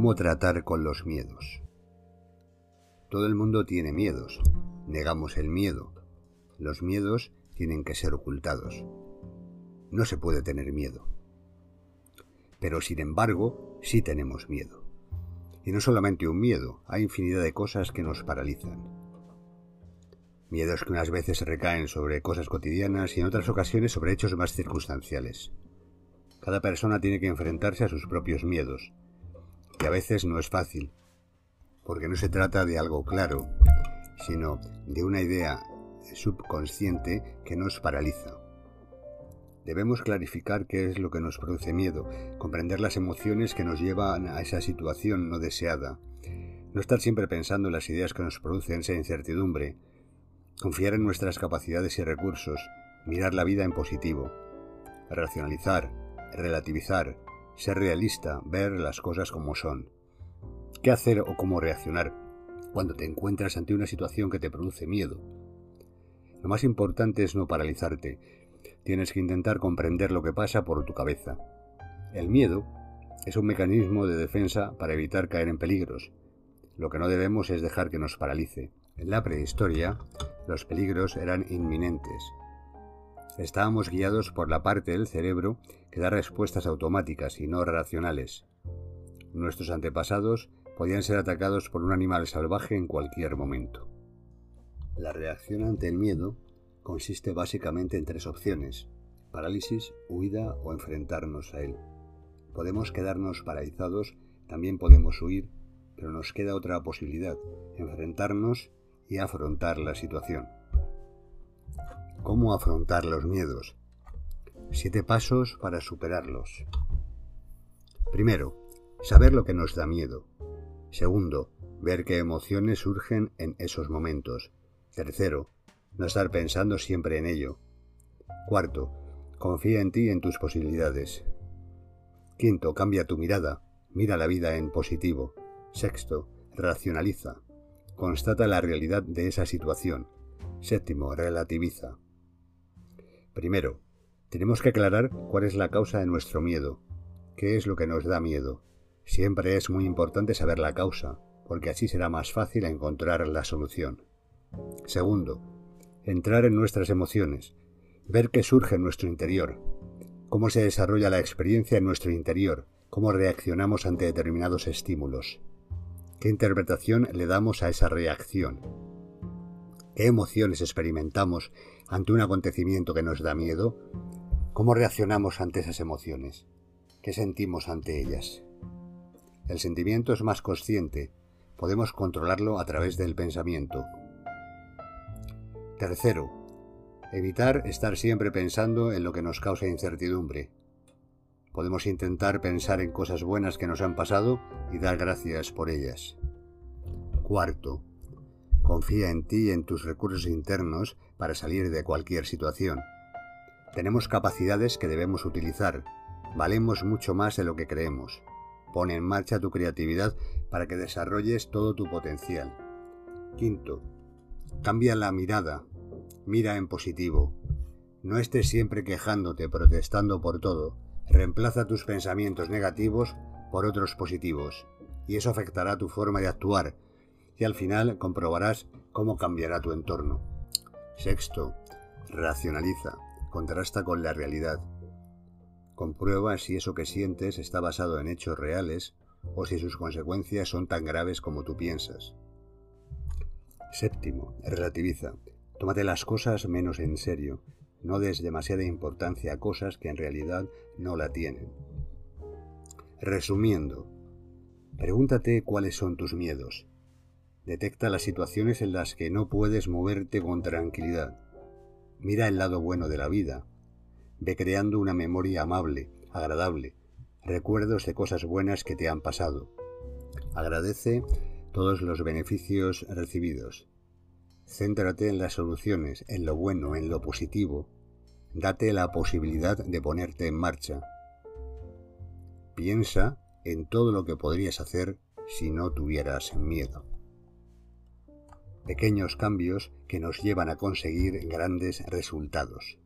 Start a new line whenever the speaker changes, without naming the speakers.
¿Cómo tratar con los miedos? Todo el mundo tiene miedos. Negamos el miedo. Los miedos tienen que ser ocultados. No se puede tener miedo. Pero sin embargo, sí tenemos miedo. Y no solamente un miedo, hay infinidad de cosas que nos paralizan. Miedos que unas veces recaen sobre cosas cotidianas y en otras ocasiones sobre hechos más circunstanciales. Cada persona tiene que enfrentarse a sus propios miedos, que a veces no es fácil, porque no se trata de algo claro, sino de una idea subconsciente que nos paraliza. Debemos clarificar qué es lo que nos produce miedo, comprender las emociones que nos llevan a esa situación no deseada, no estar siempre pensando en las ideas que nos producen esa incertidumbre, confiar en nuestras capacidades y recursos, mirar la vida en positivo, racionalizar, relativizar, ser realista, ver las cosas como son. ¿Qué hacer o cómo reaccionar cuando te encuentras ante una situación que te produce miedo? Lo más importante es no paralizarte. Tienes que intentar comprender lo que pasa por tu cabeza. El miedo es un mecanismo de defensa para evitar caer en peligros. Lo que no debemos es dejar que nos paralice. En la prehistoria, los peligros eran inminentes. Estábamos guiados por la parte del cerebro que da respuestas automáticas y no racionales. Nuestros antepasados podían ser atacados por un animal salvaje en cualquier momento. La reacción ante el miedo consiste básicamente en tres opciones, parálisis, huida o enfrentarnos a él. Podemos quedarnos paralizados, también podemos huir, pero nos queda otra posibilidad, enfrentarnos y afrontar la situación. ¿Cómo afrontar los miedos? Siete pasos para superarlos. Primero, saber lo que nos da miedo. Segundo, ver qué emociones surgen en esos momentos. Tercero, no estar pensando siempre en ello. Cuarto, confía en ti y en tus posibilidades. Quinto, cambia tu mirada, mira la vida en positivo. Sexto, racionaliza. Constata la realidad de esa situación. Séptimo, relativiza. Primero, tenemos que aclarar cuál es la causa de nuestro miedo. ¿Qué es lo que nos da miedo? Siempre es muy importante saber la causa, porque así será más fácil encontrar la solución. Segundo, entrar en nuestras emociones, ver qué surge en nuestro interior, cómo se desarrolla la experiencia en nuestro interior, cómo reaccionamos ante determinados estímulos, qué interpretación le damos a esa reacción, qué emociones experimentamos ante un acontecimiento que nos da miedo ¿Cómo reaccionamos ante esas emociones? ¿Qué sentimos ante ellas? El sentimiento es más consciente, podemos controlarlo a través del pensamiento. Tercero, evitar estar siempre pensando en lo que nos causa incertidumbre. Podemos intentar pensar en cosas buenas que nos han pasado y dar gracias por ellas. Cuarto, confía en ti y en tus recursos internos para salir de cualquier situación. Tenemos capacidades que debemos utilizar. Valemos mucho más de lo que creemos. Pone en marcha tu creatividad para que desarrolles todo tu potencial. Quinto, cambia la mirada. Mira en positivo. No estés siempre quejándote, protestando por todo. Reemplaza tus pensamientos negativos por otros positivos. Y eso afectará tu forma de actuar. Y al final comprobarás cómo cambiará tu entorno. Sexto, racionaliza contrasta con la realidad. Comprueba si eso que sientes está basado en hechos reales o si sus consecuencias son tan graves como tú piensas. Séptimo, relativiza. Tómate las cosas menos en serio. No des demasiada importancia a cosas que en realidad no la tienen. Resumiendo, pregúntate cuáles son tus miedos. Detecta las situaciones en las que no puedes moverte con tranquilidad. Mira el lado bueno de la vida. Ve creando una memoria amable, agradable, recuerdos de cosas buenas que te han pasado. Agradece todos los beneficios recibidos. Céntrate en las soluciones, en lo bueno, en lo positivo. Date la posibilidad de ponerte en marcha. Piensa en todo lo que podrías hacer si no tuvieras miedo pequeños cambios que nos llevan a conseguir grandes resultados.